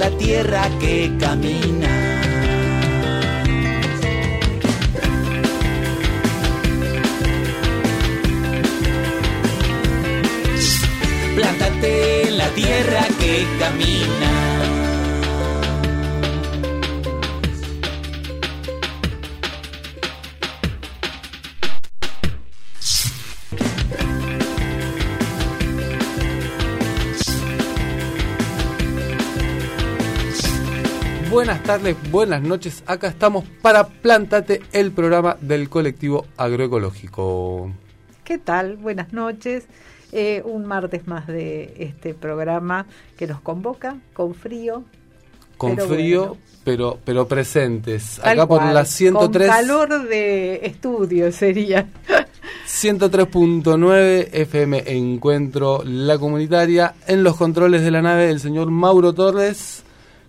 la tierra que caminas. Plántate en la tierra que camina. Buenas tardes, buenas noches. Acá estamos para Plántate, el programa del colectivo agroecológico. ¿Qué tal? Buenas noches. Eh, un martes más de este programa que nos convoca con frío. Con pero frío, bueno. pero pero presentes. Tal Acá por la 103 Con calor de estudio sería. 103.9 FM Encuentro La Comunitaria. En los controles de la nave el señor Mauro Torres,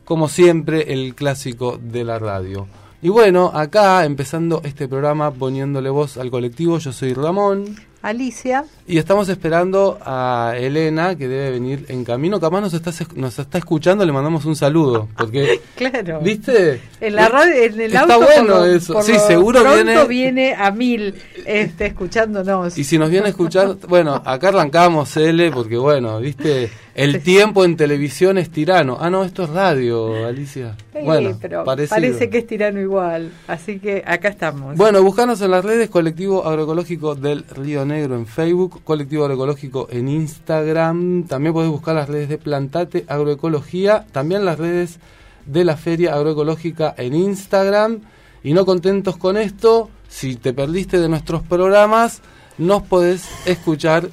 como siempre el clásico de la radio. Y bueno, acá empezando este programa poniéndole voz al colectivo, yo soy Ramón. Alicia, Y estamos esperando a Elena, que debe venir en camino. Capaz nos está, nos está escuchando, le mandamos un saludo. Porque, claro. ¿viste? En la radio, en el Está auto, bueno por eso. por Sí, seguro viene- viene a mil este, escuchándonos. Y si nos viene a escuchar, bueno, acá arrancamos L, porque bueno, ¿viste? El tiempo en televisión es tirano. Ah, no, esto es radio, Alicia. Sí, bueno, pero parece que es tirano igual. Así que acá estamos. Bueno, buscanos en las redes Colectivo Agroecológico del Río Negro en Facebook, Colectivo Agroecológico en Instagram. También podés buscar las redes de Plantate Agroecología, también las redes de la Feria Agroecológica en Instagram. Y no contentos con esto, si te perdiste de nuestros programas, nos podés escuchar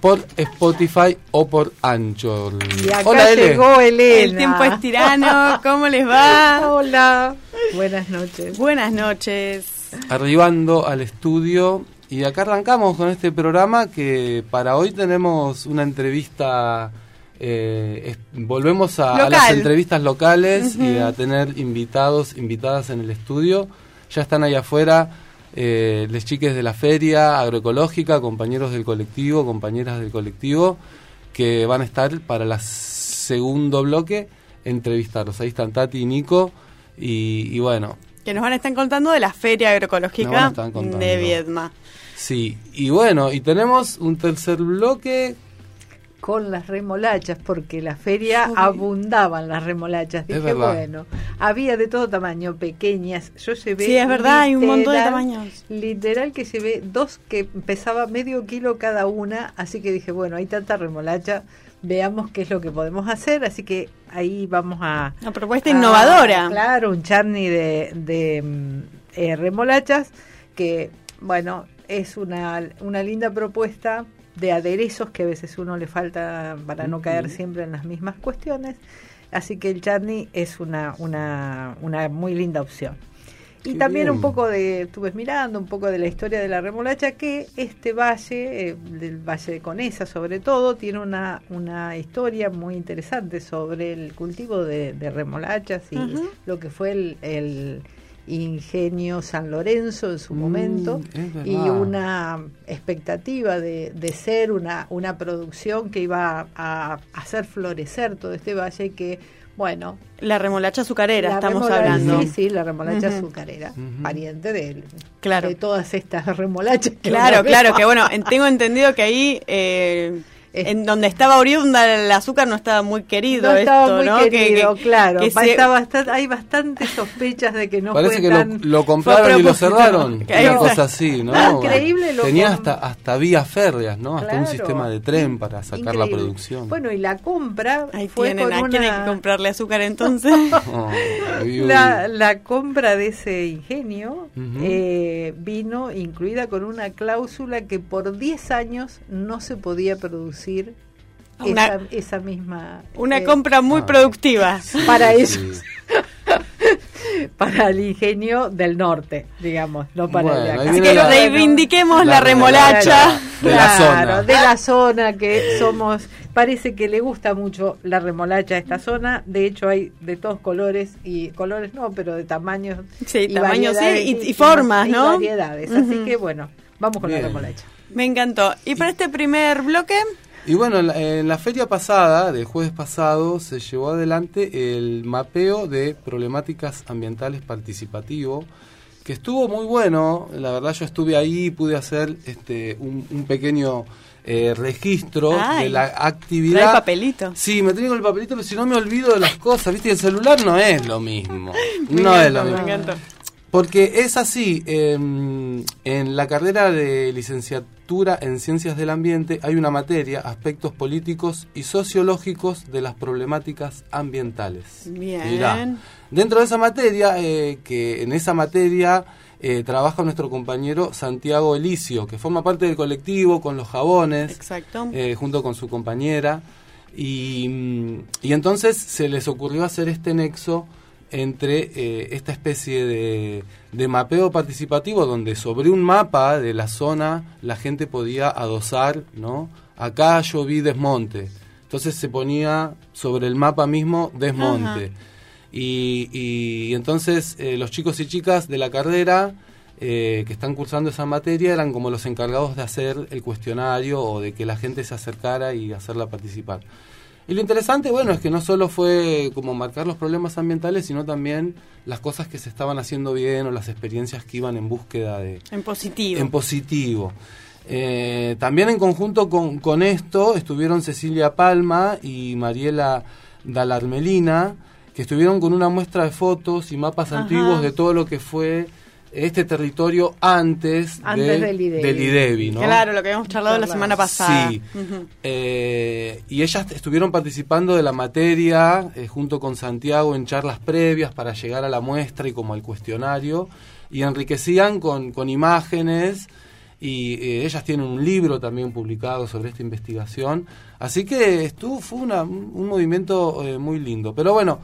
por Spotify o por Anchor. y acá Hola, llegó Elena. El tiempo es tirano, ¿cómo les va? Hola. Buenas noches. Buenas noches. arribando al estudio y acá arrancamos con este programa que para hoy tenemos una entrevista eh, es- volvemos a, a las entrevistas locales y a tener invitados invitadas en el estudio. Ya están ahí afuera eh, les chiques de la feria agroecológica compañeros del colectivo compañeras del colectivo que van a estar para el segundo bloque entrevistarlos. Ahí están Tati y Nico y, y bueno. Que nos van a estar contando de la Feria Agroecológica de Viedma. Sí, y bueno, y tenemos un tercer bloque. Con las remolachas, porque la feria Uy. abundaban las remolachas. Dije, verdad. bueno, había de todo tamaño, pequeñas. Yo llevé. Sí, es verdad, hay un montón de literal- tamaños. Literal que llevé dos que pesaba medio kilo cada una. Así que dije, bueno, hay tanta remolacha. Veamos qué es lo que podemos hacer. Así que ahí vamos a. Una propuesta innovadora. Claro, un charni de, de mm, eh, remolachas que, bueno, es una, una linda propuesta de aderezos que a veces uno le falta para no caer siempre en las mismas cuestiones. Así que el charni es una, una, una muy linda opción. Y Qué también un poco de, estuve mirando un poco de la historia de la remolacha, que este valle, eh, del Valle de Conesa sobre todo, tiene una, una historia muy interesante sobre el cultivo de, de remolachas y lo que fue el, el ingenio San Lorenzo en su Mm, momento y una expectativa de, de ser una, una producción que iba a, a hacer florecer todo este valle y que, bueno, La remolacha azucarera, la estamos hablando. Sí, sí, la remolacha azucarera, pariente de, Claro. de todas estas remolachas. que Claro, claro, que bueno, en- tengo entendido que ahí, eh, en donde estaba oriunda el azúcar no estaba muy querido No estaba esto, muy ¿no? Que- querido, que- claro. que Va- se- está bastan- hay bastantes sospechas de que no Parece fue que tan... lo, lo compraron y lo cerraron. Una cosa así, ¿no? Ah, increíble lo Tenía hasta, hasta vías férreas, ¿no? Hasta un sistema de tren para sacar la producción. Bueno, y la compra Ahí fue tienen, con ¿a quién hay una... que comprarle azúcar entonces? Oh. La, la compra de ese ingenio eh, vino incluida con una cláusula que por 10 años no se podía producir Una- esa, esa misma... Una eh, compra muy Ah. productiva. Para Sí. ellos. para el ingenio del norte, digamos, no para el de acá. Así que la- reivindiquemos la la, remolacha. De la zona. Claro, de la zona que somos, parece que le gusta mucho la remolacha a esta zona, de hecho hay de todos colores y colores no, pero de tamaños Sí, y tamaños, sí, variedades y- y formas, y ¿no? variedades, así que bueno, vamos con Bien. la remolacha. Me encantó. Y para este primer bloque, Y bueno, en la, en la feria pasada, del jueves pasado, se llevó adelante el mapeo de problemáticas ambientales participativo, que estuvo muy bueno. La verdad, yo estuve ahí, pude hacer este un, un pequeño eh, registro Ay, de la actividad. papelito. Sí, me tengo el papelito, pero si no me olvido de las cosas, ¿viste? Y el celular no es lo mismo. No es lo me mismo. Porque es así, em, en la carrera de licenciatura en Ciencias del Ambiente hay una materia, aspectos políticos y sociológicos de las problemáticas ambientales. Bien. Mirá, dentro de esa materia, eh, que en esa materia eh, trabaja nuestro compañero Santiago Elicio, que forma parte del colectivo con los jabones, exacto. eh, junto con su compañera. Y, mm, y entonces se les ocurrió hacer este nexo entre eh, esta especie de, de mapeo participativo donde sobre un mapa de la zona la gente podía adosar, ¿no? Acá yo vi desmonte. Entonces se ponía sobre el mapa mismo desmonte. Y, y entonces eh, los chicos y chicas de la carrera eh, que están cursando esa materia eran como los encargados de hacer el cuestionario o de que la gente se acercara y hacerla participar. Y lo interesante, bueno, es que no solo fue como marcar los problemas ambientales, sino también las cosas que se estaban haciendo bien o las experiencias que iban en búsqueda de, En positivo. en positivo. Eh, también en conjunto con, con esto estuvieron Cecilia Palma y Mariela Dalarmelina, que estuvieron con una muestra de fotos y mapas Ajá. antiguos de todo lo que fue este territorio antes, Antes de- del IDEBI. del IDEBI, ¿no? Claro, lo que habíamos charlado la Charlado. semana pasada. Sí. Eh, y ellas estuvieron participando de la materia eh, junto con Santiago en charlas previas para llegar a la muestra y como al cuestionario y enriquecían con, con imágenes y eh, ellas tienen un libro también publicado sobre esta investigación así que estuvo fue una- un movimiento eh, muy lindo pero bueno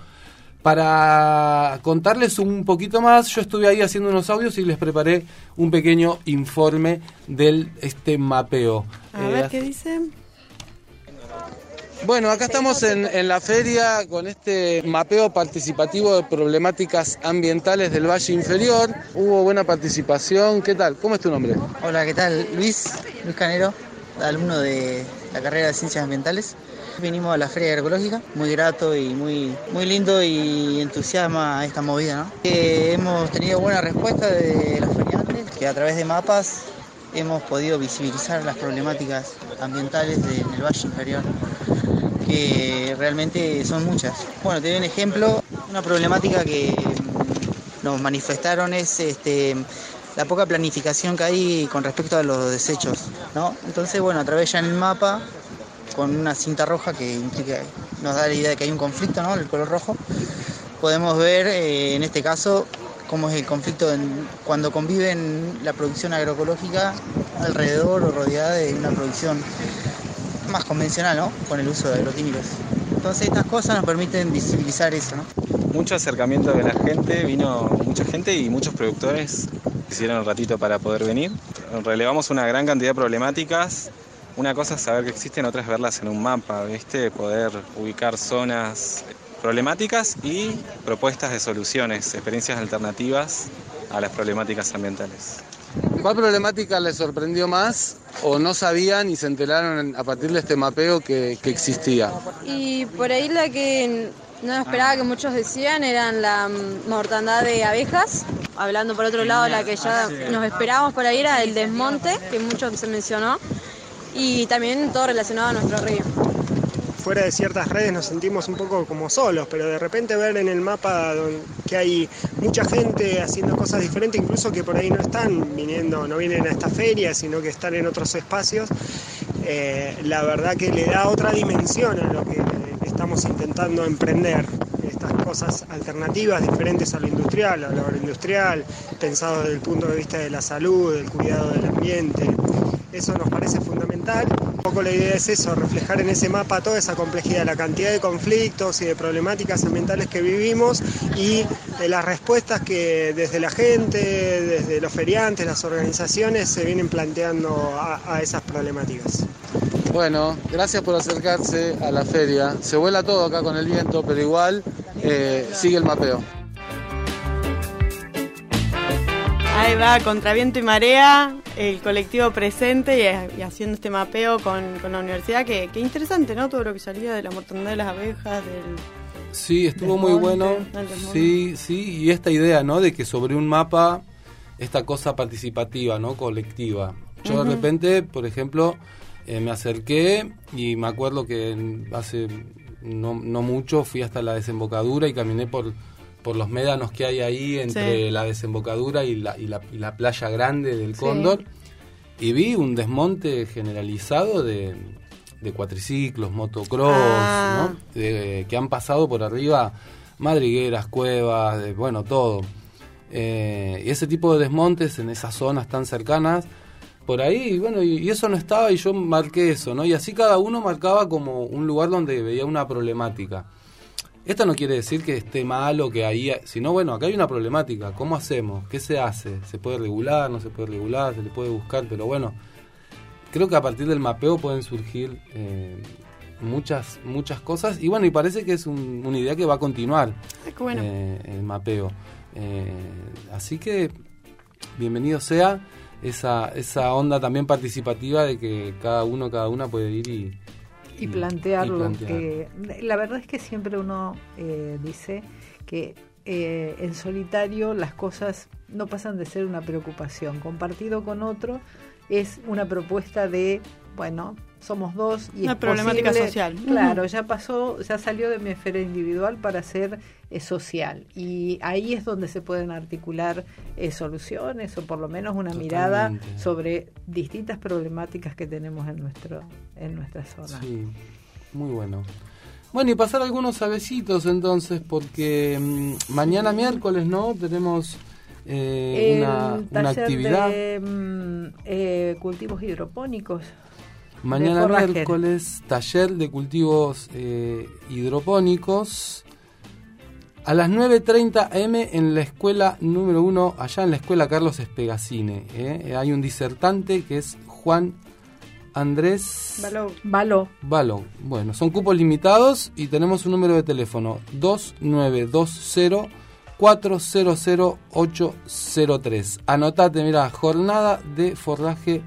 para contarles un poquito más, yo estuve ahí haciendo unos audios y les preparé un pequeño informe del este mapeo. A Eh, ver qué dice. Bueno, acá estamos en, en la feria con este mapeo participativo de problemáticas ambientales del Valle Inferior. Hubo buena participación. ¿Qué tal? ¿Cómo es tu nombre? Hola, ¿qué tal? Luis, Luis Canero, alumno de la carrera de Ciencias Ambientales. Vinimos a la Feria Agroecológica, muy grato y muy, muy lindo y entusiasma esta movida, ¿no? Hemos tenido buena respuesta de los feriantes, que a través de mapas hemos podido visibilizar las problemáticas ambientales de- en el Valle Inferior, que realmente son muchas. Bueno, te doy un ejemplo, una problemática que mm, nos manifestaron es este, la poca planificación que hay con respecto a los desechos, ¿no? Entonces, bueno, a través ya en el mapa, con una cinta roja que implica, nos da la idea de que hay un conflicto, ¿no? El color rojo, podemos ver eh, en este caso cómo es el conflicto cuando conviven la producción agroecológica alrededor o rodeada de una producción más convencional, ¿no? Con el uso de agroquímicos. Entonces estas cosas nos permiten visibilizar eso, ¿no? mucho acercamiento de la gente, vino mucha gente y muchos productores hicieron un ratito para poder venir. Relevamos una gran cantidad de problemáticas. Una cosa es saber que existen, otra es verlas en un mapa, ¿viste? Poder ubicar zonas problemáticas y propuestas de soluciones, experiencias alternativas a las problemáticas ambientales. ¿Cuál problemática les sorprendió más o no sabían y se enteraron a partir de este mapeo que, que existía? Y por ahí la que no esperaba que muchos decían eran la mortandad de abejas. Hablando por otro lado, la que ya nos esperábamos por ahí era el desmonte, que mucho se mencionó. Y también todo relacionado a nuestro río. fuera de ciertas redes nos sentimos un poco como solos, pero de repente ver en el mapa que hay mucha gente haciendo cosas diferentes, incluso que por ahí no están viniendo, no vienen a esta feria, sino que están en otros espacios, eh, la verdad que le da otra dimensión a lo que estamos intentando emprender. Estas cosas alternativas, diferentes a lo industrial, a lo agroindustrial, pensado desde el punto de vista de la salud, del cuidado del ambiente. Eso nos parece fundamental poco la idea es eso, reflejar en ese mapa toda esa complejidad, la cantidad de conflictos y de problemáticas ambientales que vivimos y de las respuestas que desde la gente, desde los feriantes, las organizaciones se vienen planteando a, a esas problemáticas. Bueno, gracias por acercarse a la feria. Se vuela todo acá con el viento, pero igual eh, sigue el mapeo. Ahí va, contra viento y marea, el colectivo presente y, y haciendo este mapeo con, con la universidad. Que, que interesante, ¿no? Todo lo que salía de la mortandad de las abejas, del... Sí, estuvo Del muy monte, bueno. Sí, sí, y esta idea, ¿no? De que sobre un mapa, esta cosa participativa, ¿no? Colectiva. Yo de repente, por ejemplo, eh, me acerqué y me acuerdo que hace no, no mucho fui hasta la desembocadura y caminé por, por los médanos que hay ahí entre Sí. la desembocadura y la, y la, y la playa grande del Sí. Cóndor. Y vi un desmonte generalizado de, de cuatriciclos, motocross, Ah. ¿no? De- que han pasado por arriba madrigueras, cuevas, de- bueno, todo. Eh, y ese tipo de desmontes en esas zonas tan cercanas, por ahí, y bueno, y, y eso no estaba y yo marqué eso, ¿no? Y así cada uno marcaba como un lugar donde veía una problemática. Esto no quiere decir que esté mal o que ahí, sino bueno, acá hay una problemática, ¿cómo hacemos? ¿Qué se hace? ¿Se puede regular? ¿No se puede regular? ¿Se le puede buscar? Pero bueno, creo que a partir del mapeo pueden surgir eh, muchas muchas cosas y bueno, y parece que es un- una idea que va a continuar qué bueno. eh, el mapeo. Eh, así que bienvenido sea esa, esa onda también participativa de que cada uno, cada una puede ir y, y plantear y lo plantear. que la verdad es que siempre uno eh, dice que eh, en solitario las cosas no pasan de ser una preocupación compartido con otro es una propuesta de bueno somos dos y Una es problemática posible- social. claro ya pasó ya salió de mi esfera individual para ser eh, social y ahí es donde se pueden articular eh, soluciones o por lo menos una mirada sobre distintas problemáticas que tenemos en nuestro en nuestra zona Sí, muy bueno. Bueno, y pasar algunos avecitos entonces, porque mm, mañana miércoles, ¿no? Tenemos eh, una, una actividad. de mm, eh, cultivos hidropónicos Mañana miércoles, taller de cultivos eh, hidropónicos. A las 9.30 am en la escuela número 1, allá en la escuela Carlos Espegacine. ¿eh? Hay un disertante que es Juan Andrés. Baló. Balón. Bueno, son cupos limitados y tenemos un número de teléfono 2920 400803. Anotate, mira, jornada de forraje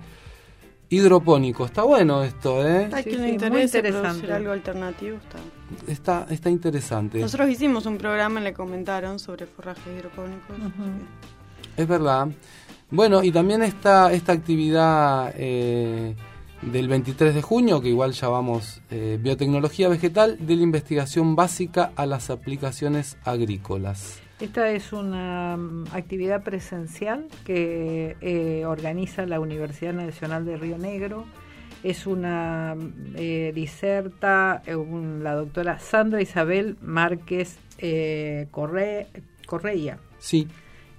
hidropónico. Está bueno esto, ¿eh? Sí, muy interesante. algo alternativo. Está. Está, está interesante. Nosotros hicimos un programa, le comentaron sobre forrajes hidropónicos. Es verdad. Bueno, y también está esta actividad eh, del 23 de junio, que igual ya vamos, eh, biotecnología vegetal de la investigación básica a las aplicaciones agrícolas. Esta es una mm, actividad presencial que eh, organiza la Universidad Nacional de Río Negro. Es una mm, eh, diserta eh, un- la doctora Sandra Isabel Márquez eh, Corre- Correia. Sí,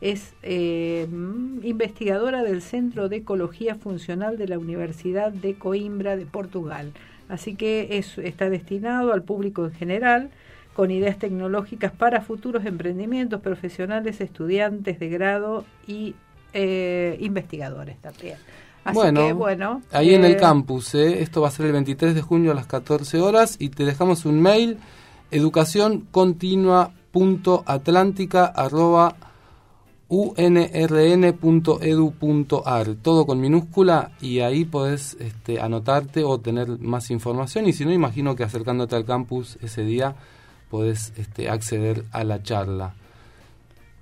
Es eh, mm, investigadora del Centro de Ecología Funcional de la Universidad de Coimbra de Portugal. Así que es, está destinado al público en general con ideas tecnológicas para futuros emprendimientos profesionales, estudiantes de grado y eh, investigadores también. Así bueno, que, bueno, ahí en el eh, campus, ¿eh? esto va a ser el 23 de junio a las 14 horas y te dejamos un mail educacioncontinua.atlántica unrn.edu.ar, todo con minúscula y ahí podés este, anotarte o tener más información y si no, imagino que acercándote al campus ese día podés este, acceder a la charla.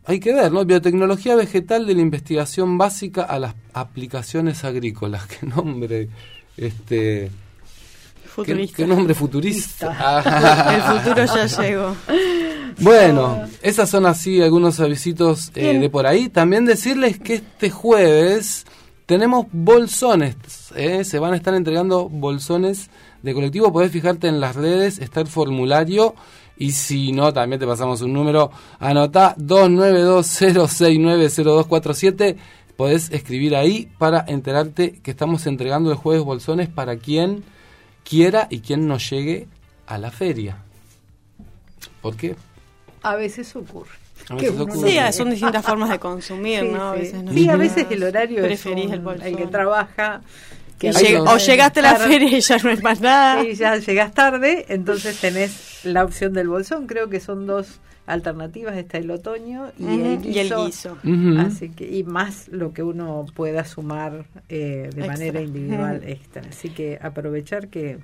Hay que ver, ¿no? Biotecnología vegetal de la investigación básica a las aplicaciones agrícolas. Qué nombre, este... Qué, Futurista. qué nombre futurista. El futuro ya llegó. Bueno, esas son así algunos avisitos eh, de por ahí. También decirles que este jueves tenemos bolsones. eh, Se van a estar entregando bolsones de colectivo. Podés fijarte en las redes, está el formulario. Y si no, también te pasamos un número. Anotá 2920690247. podés escribir ahí para enterarte que estamos entregando el jueves bolsones para quien quiera y quien no llegue a la feria. ¿Por qué? A veces ocurre. A veces uno ocurre. no Sí, llega. son distintas formas de consumir, Sí, ¿no? A sí. veces no Sí, a llegas, veces el horario preferís es el un- bolsón. el que trabaja. Y o llegaste a la feria y ya no es más nada. Sí, ya llegas tarde, entonces tenés la opción del bolsón. Creo que son dos alternativas. Está el otoño y, el, y el guiso. guiso. Así que, y más lo que uno pueda sumar eh, de Extra. manera individual extra. Así que aprovechar que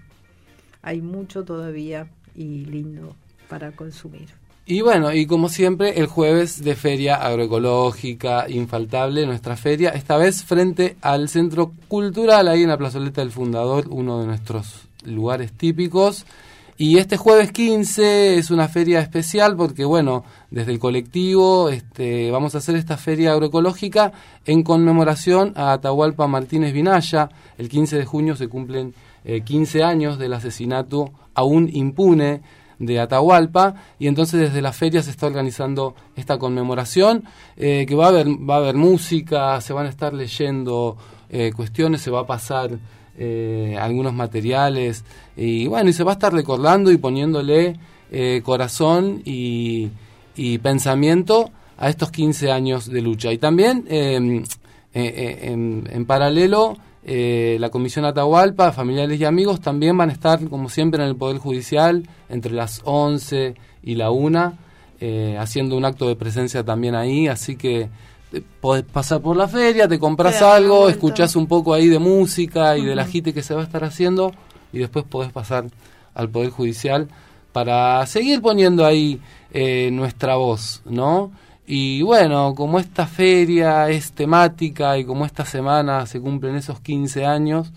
hay mucho todavía y lindo para consumir. Y bueno, y como siempre, el jueves de feria agroecológica, infaltable, nuestra feria, esta vez frente al Centro Cultural, ahí en la plazoleta del Fundador, uno de nuestros lugares típicos. Y este jueves 15 es una feria especial porque, bueno, desde el colectivo este, vamos a hacer esta feria agroecológica en conmemoración a Atahualpa Martínez Vinaya. El 15 de junio se cumplen eh, 15 años del asesinato aún impune de Atahualpa y entonces desde la feria se está organizando esta conmemoración eh, que va a haber va a haber música se van a estar leyendo eh, cuestiones se va a pasar eh, algunos materiales y bueno y se va a estar recordando y poniéndole corazón y, y pensamiento a estos 15 años de lucha. Y también eh, eh, eh, en, en paralelo eh, la Comisión Atahualpa, familiares y amigos también van a estar, como siempre, en el Poder Judicial entre las 11 y la 1, eh, haciendo un acto de presencia también ahí. Así que eh, podés pasar por la feria, te compras algo, escuchás un poco ahí de música y del agite que se va a estar haciendo y después podés pasar al Poder Judicial para seguir poniendo ahí eh, nuestra voz, ¿no? Y bueno, como esta feria es temática y como esta semana se cumplen esos 15 años,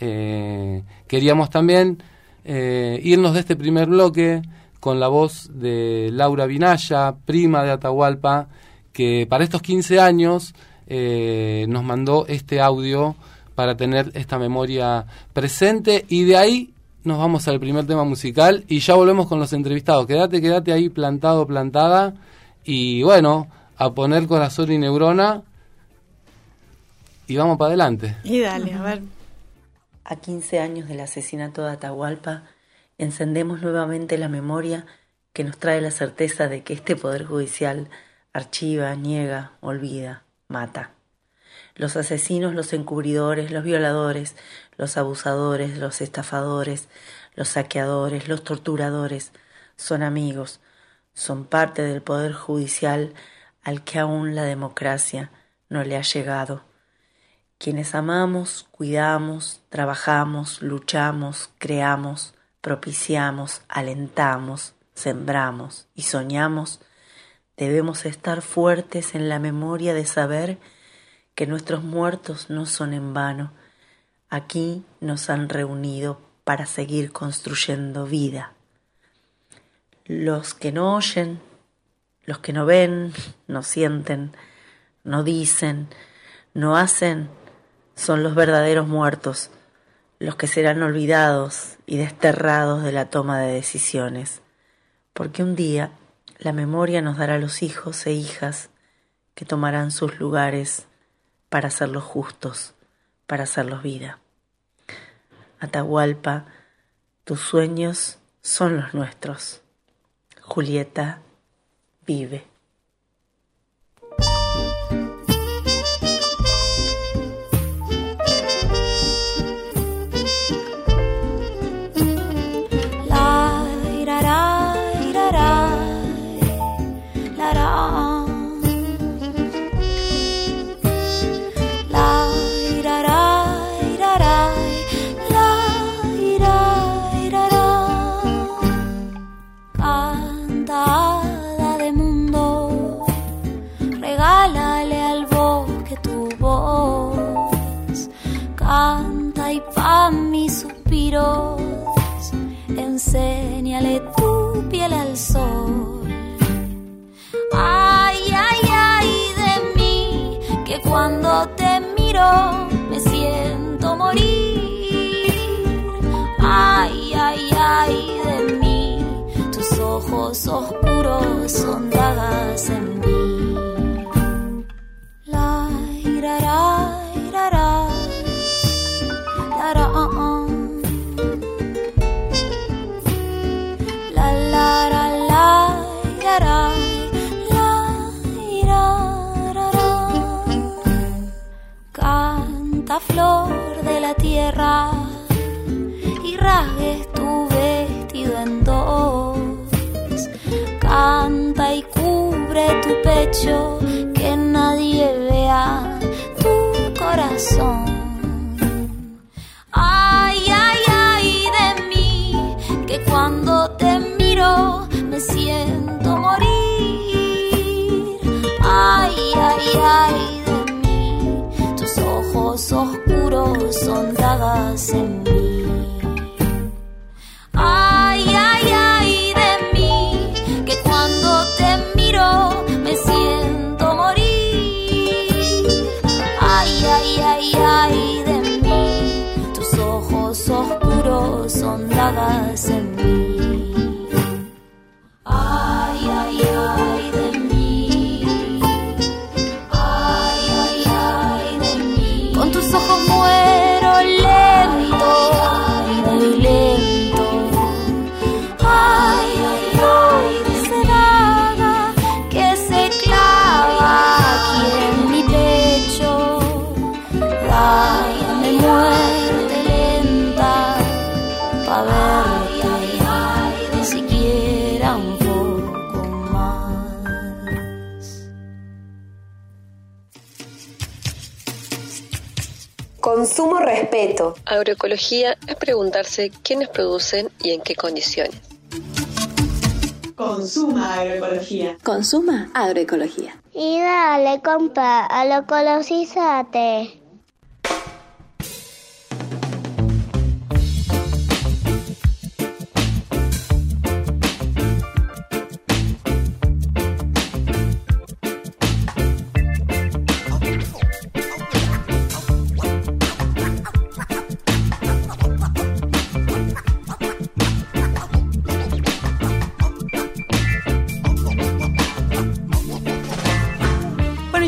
eh, queríamos también eh, irnos de este primer bloque con la voz de Laura Vinaya, prima de Atahualpa, que para estos 15 años eh, nos mandó este audio para tener esta memoria presente y de ahí nos vamos al primer tema musical y ya volvemos con los entrevistados. Quédate, quédate ahí plantado, plantada y bueno, a poner corazón y neurona y vamos para adelante. Y dale, a ver. A 15 años del asesinato de Atahualpa, encendemos nuevamente la memoria que nos trae la certeza de que este Poder Judicial archiva, niega, olvida, mata. Los asesinos, los encubridores, los violadores, los abusadores, los estafadores, los saqueadores, los torturadores, son amigos, son parte del Poder Judicial al que aún la democracia no le ha llegado quienes amamos, cuidamos, trabajamos, luchamos, creamos, propiciamos, alentamos, sembramos y soñamos, debemos estar fuertes en la memoria de saber que nuestros muertos no son en vano. Aquí nos han reunido para seguir construyendo vida. Los que no oyen, los que no ven, no sienten, no dicen, no hacen, son los verdaderos muertos, los que serán olvidados y desterrados de la toma de decisiones, porque un día la memoria nos dará los hijos e hijas que tomarán sus lugares para hacerlos justos, para hacerlos vida. Atahualpa, tus sueños son los nuestros. Julieta vive. Suspiros enséñale tu piel al sol. Ay, ay, ay de mí, que cuando te miro me siento morir. Ay, ay, ay de mí, tus ojos oscuros son dagas en mí. Y rasgues tu vestido en dos. Canta y cubre tu pecho, que nadie vea tu corazón. Ay, ay, ay de mí, que cuando te miro me siento morir. Ay, ay, ay dagas en mí. Consumo respeto. Agroecología es preguntarse quiénes producen y en qué condiciones. Consuma agroecología. Consuma agroecología. Y dale, compa, a lo colosízate.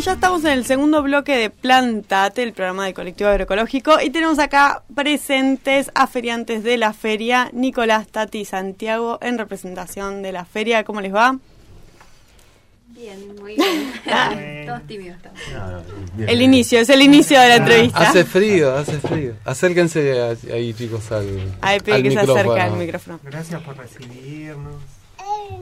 Ya estamos en el segundo bloque de Plantate, el programa del colectivo agroecológico, y tenemos acá presentes a feriantes de la feria, Nicolás, Tati y Santiago, en representación de la feria. ¿Cómo les va? Bien, muy bien. Todos tímidos estamos. El inicio, es el inicio de la entrevista. Hace frío, hace frío. Acérquense ahí, chicos, al, Ahí pide al que se acerque al micrófono. Gracias por recibirnos.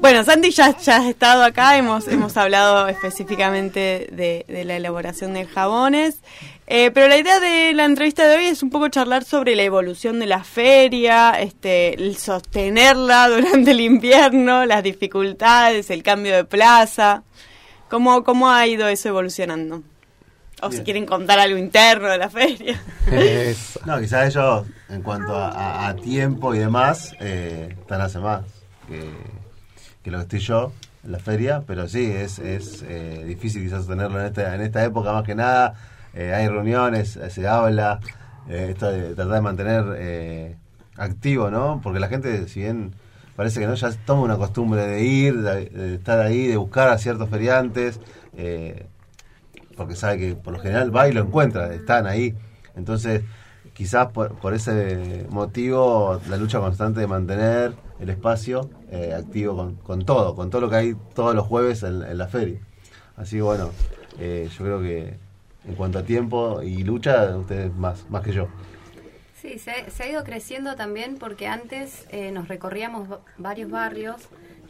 Bueno, Santi ya, ya has estado acá, hemos, hemos hablado específicamente de, de la elaboración de jabones, Eh, pero la idea de la entrevista de hoy es un poco charlar sobre la evolución de la feria, este, el sostenerla durante el invierno, las dificultades, el cambio de plaza, cómo, cómo ha ido eso evolucionando. O si quieren contar algo interno de la feria. No, quizás ellos, en cuanto a, a- a tiempo y demás, eh, están hace más que, que lo que estoy yo en la feria, pero sí, es, es eh, difícil quizás tenerlo en esta, en esta época más que nada. Eh, hay reuniones, eh, se habla, eh, esto de tratar de mantener activo, ¿no? Porque la gente, si bien parece que no, ya toma una costumbre de ir, de, de estar ahí, de buscar a ciertos feriantes. porque sabe que por lo general va y lo encuentra, están ahí. Entonces, quizás por, por ese motivo, la lucha constante de mantener el espacio eh, activo con, con todo, con todo lo que hay todos los jueves en, la feria. Así que bueno, eh, yo creo que en cuanto a tiempo y lucha, ustedes más, más que yo. Sí, se, ha ido creciendo también porque antes eh, nos recorríamos va- varios barrios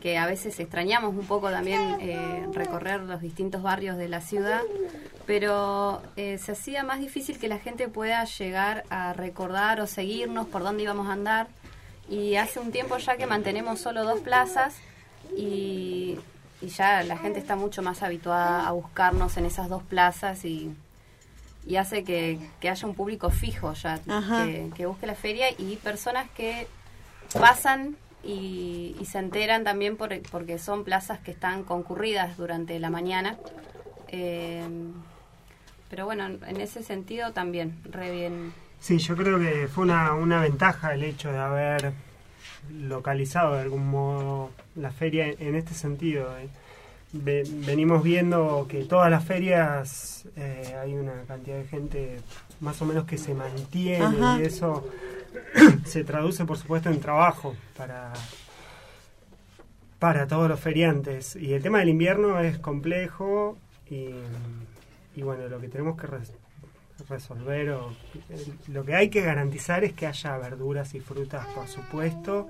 que a veces extrañamos un poco también eh, recorrer los distintos barrios de la ciudad, pero eh, se hacía más difícil que la gente pueda llegar a recordar o seguirnos por dónde íbamos a andar. Y hace un tiempo ya que mantenemos solo dos plazas y, y ya la gente está mucho más habituada a buscarnos en esas dos plazas y, y hace que, que haya un público fijo ya que busque la feria y personas que pasan y, y se enteran también por- porque son plazas que están concurridas durante la mañana. Eh, pero bueno, en ese sentido también, re bien. Sí, yo creo que fue una, una ventaja el hecho de haber localizado de algún modo la feria en, en este sentido. eh. Ve- venimos viendo que todas las ferias eh, hay una cantidad de gente más o menos que se mantiene Ajá. y eso se traduce por supuesto en trabajo para para todos los feriantes y el tema del invierno es complejo y, y bueno lo que tenemos que res- resolver o lo que hay que garantizar es que haya verduras y frutas, por supuesto,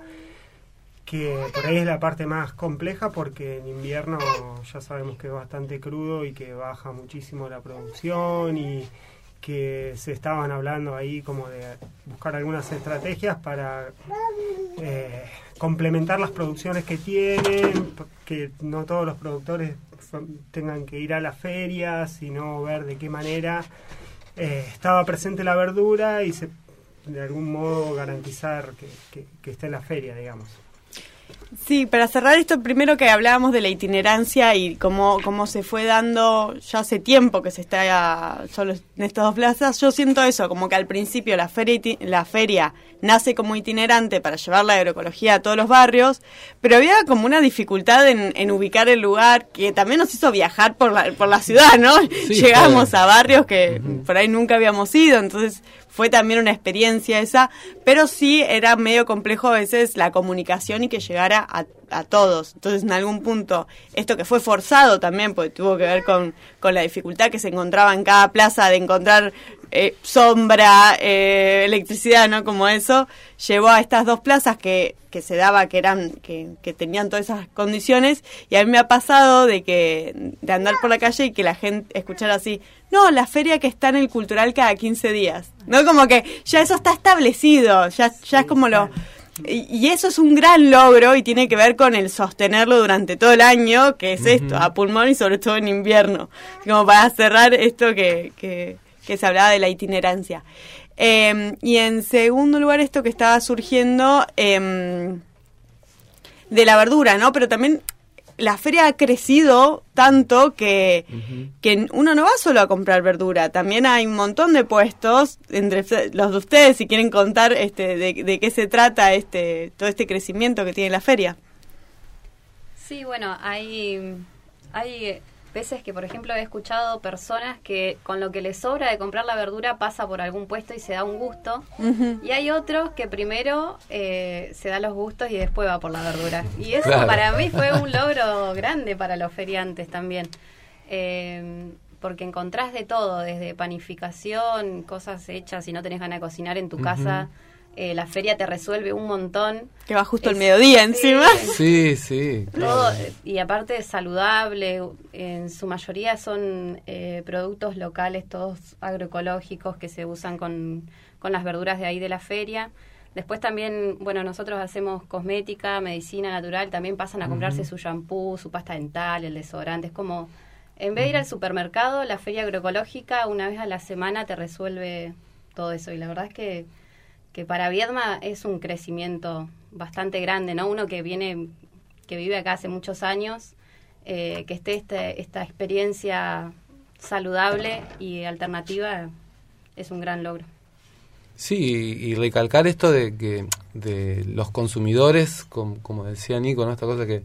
que por ahí es la parte más compleja porque en invierno ya sabemos que es bastante crudo y que baja muchísimo la producción y que se estaban hablando ahí como de buscar algunas estrategias para eh, complementar las producciones que tienen, que no todos los productores tengan que ir a la feria, sino ver de qué manera eh, estaba presente la verdura y se, de algún modo garantizar que, que, que esté en la feria, digamos. Sí, para cerrar esto, primero que hablábamos de la itinerancia y cómo, cómo se fue dando ya hace tiempo que se está solo en estas dos plazas, yo siento eso, como que al principio la feria, la feria nace como itinerante para llevar la agroecología a todos los barrios, pero había como una dificultad en, ubicar el lugar que también nos hizo viajar por la, por la ciudad, ¿no? Llegamos a barrios que por ahí nunca habíamos ido, entonces fue también una experiencia esa, pero sí era medio complejo a veces la comunicación y que llegara a, todos. Entonces, en algún punto, esto que fue forzado también, porque tuvo que ver con, con la dificultad que se encontraba en cada plaza de encontrar eh, sombra, eh, electricidad, ¿no? Como eso, llevó a estas dos plazas que, que se daba, que eran, que, que, tenían todas esas condiciones, y a mí me ha pasado de que, de andar por la calle y que la gente escuchara así, no, la feria que está en el cultural cada 15 días. ¿No? Como que ya eso está establecido, ya, ya es como lo... Y, eso es un gran logro y tiene que ver con el sostenerlo durante todo el año, que es esto, a pulmón y sobre todo en invierno. Como para cerrar esto que, que, se hablaba de la itinerancia. Em, y en segundo lugar, esto que estaba surgiendo em, de la verdura, ¿no? Pero también la feria ha crecido tanto que, que uno no va solo a comprar verdura, también hay un montón de puestos, entre los de ustedes, si quieren contar este, de, de qué se trata este, todo este crecimiento que tiene la feria. Sí, bueno, hay, hay veces que, por ejemplo, he escuchado personas que con lo que les sobra de comprar la verdura pasa por algún puesto y se da un gusto. Y hay otros que primero eh, se da los gustos y después va por la verdura. Y eso para mí fue un logro grande para los feriantes también. Eh, porque encontrás de todo, desde panificación, cosas hechas y no tenés ganas de cocinar en tu casa eh, la feria te resuelve un montón. Que va justo el mediodía encima. Sí, sí. Todo, y aparte es saludable, en su mayoría son eh, productos locales, todos agroecológicos que se usan con, con las verduras de ahí de la feria. Después también, bueno, nosotros hacemos cosmética, medicina natural, también pasan a comprarse su shampoo, su pasta dental, el desodorante. Es como, en vez de ir al supermercado, la feria agroecológica una vez a la semana te resuelve todo eso. Y la verdad es que que para Viedma es un crecimiento bastante grande, ¿no? Uno que viene, que vive acá hace muchos años, eh, que esté este, esta experiencia saludable y alternativa es un gran logro. Sí, y recalcar esto de que de los consumidores, como, decía Nico, ¿no? esta cosa que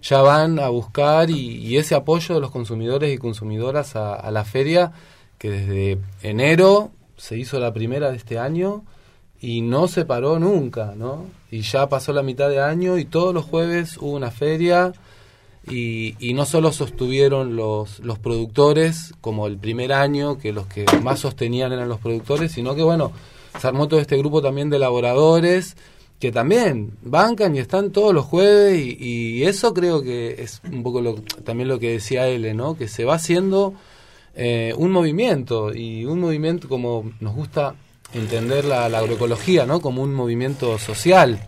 ya van a buscar y, ese apoyo de los consumidores y consumidoras a, a, la feria, que desde enero se hizo la primera de este año, y no se paró nunca, ¿no? Y ya pasó la mitad de año y todos los jueves hubo una feria y, y no solo sostuvieron los, los productores como el primer año, que los que más sostenían eran los productores, sino que bueno, se armó todo este grupo también de elaboradores que también bancan y están todos los jueves y, eso creo que es un poco lo, también lo que decía él, ¿no? Que se va haciendo eh, un movimiento y un movimiento como nos gusta entender la, agroecología ¿no? como un movimiento social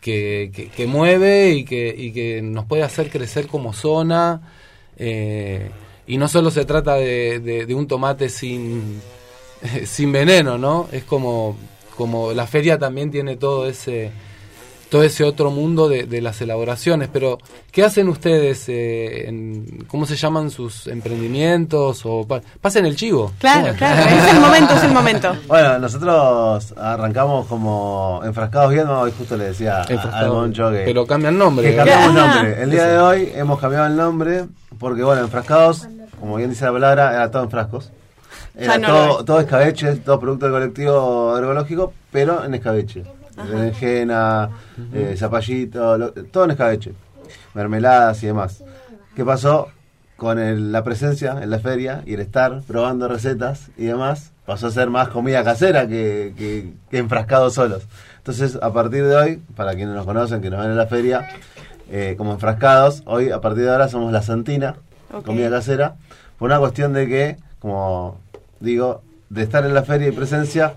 que, que, mueve y que, y que nos puede hacer crecer como zona. Eh, y no solo se trata de, de, un tomate sin, sin veneno, ¿no? Es como, como la feria también tiene todo ese todo ese otro mundo de, las elaboraciones. Pero, ¿qué hacen ustedes? Eh, en, ¿Cómo se llaman sus emprendimientos? o Pasen el chivo. Claro, claro, es el momento, es el momento. Bueno, nosotros arrancamos como enfrascados viendo, hoy justo le decía al Moncho que... Pero cambian nombre. Que cambiamos nombre. El día de hoy hemos cambiado el nombre porque, bueno, enfrascados, como bien dice la palabra, era todo en frascos. Era todo, todo escabeche, todo producto del colectivo agroecológico, pero en escabeche berenjena, eh, zapallito, todo en escabeche, mermeladas y demás. ¿Qué pasó? Con la presencia en la feria y el estar probando recetas y demás, pasó a ser más comida casera que, que, que enfrascados solos. Entonces, a partir de hoy, para quienes nos conocen, que nos ven en la feria, eh, como enfrascados, hoy a partir de ahora somos la Santina, Ok. comida casera, por una cuestión de que, como digo, de estar en la feria y presencia,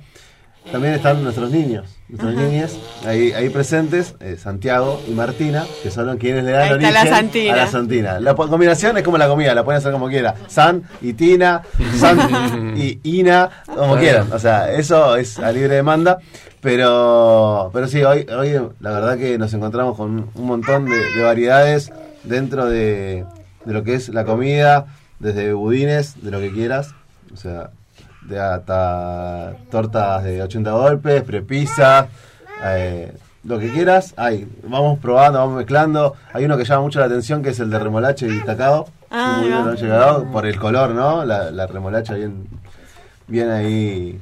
también están nuestros niños, nuestros Ajá. niños ahí, ahí presentes, eh, Santiago y Martina, que son quienes le dan Ahí está origen la Santina. a la Santina. La combinación es como la comida, la pueden hacer como quiera. San y Tina, San y Ina, como quieran. O sea, eso es a libre demanda. Pero, pero sí, hoy, hoy la verdad que nos encontramos con un montón de, de variedades dentro de, de lo que es la comida, desde budines, de lo que quieras. O sea, de hasta tortas de 80 golpes, prepizza, eh, lo que quieras, hay. Vamos probando, vamos mezclando. Hay uno que llama mucho la atención que es el de remolacha y cacao. Ah, Muy ahí bien, llegado por el color, ¿no? La, la remolacha bien, bien ahí.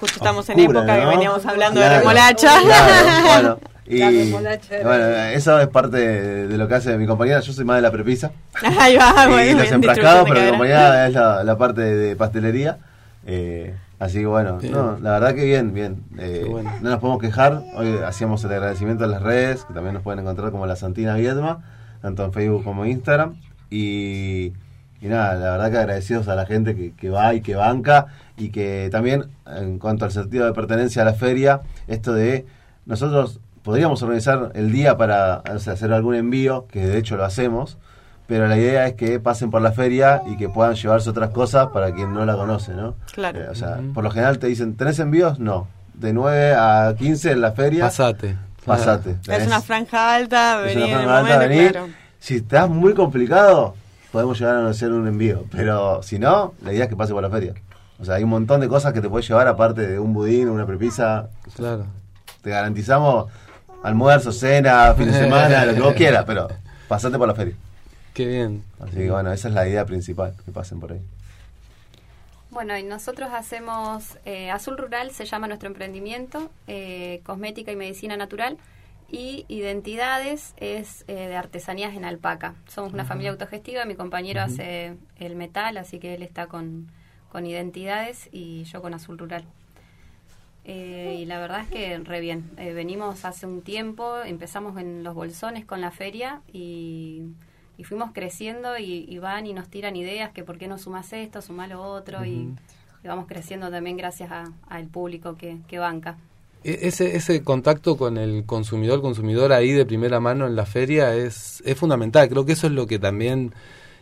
Justo estamos en época que veníamos hablando de remolacha. claro, bueno, y, bueno, eso es parte de, de lo que hace mi compañera. Yo soy más de la prepisa. Ahí va, y los bien, enfrascados, de pero mi compañera es la, la parte de pastelería. Eh, así que bueno, no, la verdad que bien, bien. Eh, No nos podemos quejar. Hoy hacíamos el agradecimiento a las redes, que también nos pueden encontrar como la Santina Viedma, tanto en Facebook como en Instagram. Y, y nada, la verdad que agradecidos a la gente que, que va y que banca. Y que también, en cuanto al sentido de pertenencia a la feria, esto de nosotros podríamos organizar el día para o sea, hacer algún envío, que de hecho lo hacemos, pero la idea es que pasen por la feria y que puedan llevarse otras cosas para quien no la conoce, ¿no? Claro. Eh, o sea, por lo general te dicen, ¿tenés envíos? No. De 9 a 15 en la feria. Pasate. Pasate. Es una franja alta, es venir una franja alta, momento, vení. claro. Si estás muy complicado, podemos llegar a hacer un envío. Pero si no, la idea es que pase por la feria. O sea, hay un montón de cosas que te puedes llevar aparte de un budín, una prepisa. Claro. Te garantizamos almuerzo, cena, fin de semana, lo que vos quieras, pero pasate por la feria. Qué bien. Así que bueno, esa es la idea principal, que pasen por ahí. Bueno, y nosotros hacemos, eh, Azul Rural se llama nuestro emprendimiento, eh, cosmética y medicina natural, y Identidades es eh, de artesanías en alpaca. Somos una familia autogestiva, mi compañero hace el metal, así que él está con, con Identidades y yo con Azul Rural. Eh, y la verdad es que re bien. Eh, venimos hace un tiempo, empezamos en los bolsones con la feria y, y fuimos creciendo y, y van y nos tiran ideas que por qué no sumas esto, suma lo otro y, vamos creciendo también gracias a- al público que, que banca. E- Ese, ese contacto con el consumidor, consumidor ahí de primera mano en la feria es, es fundamental. Creo que eso es lo que también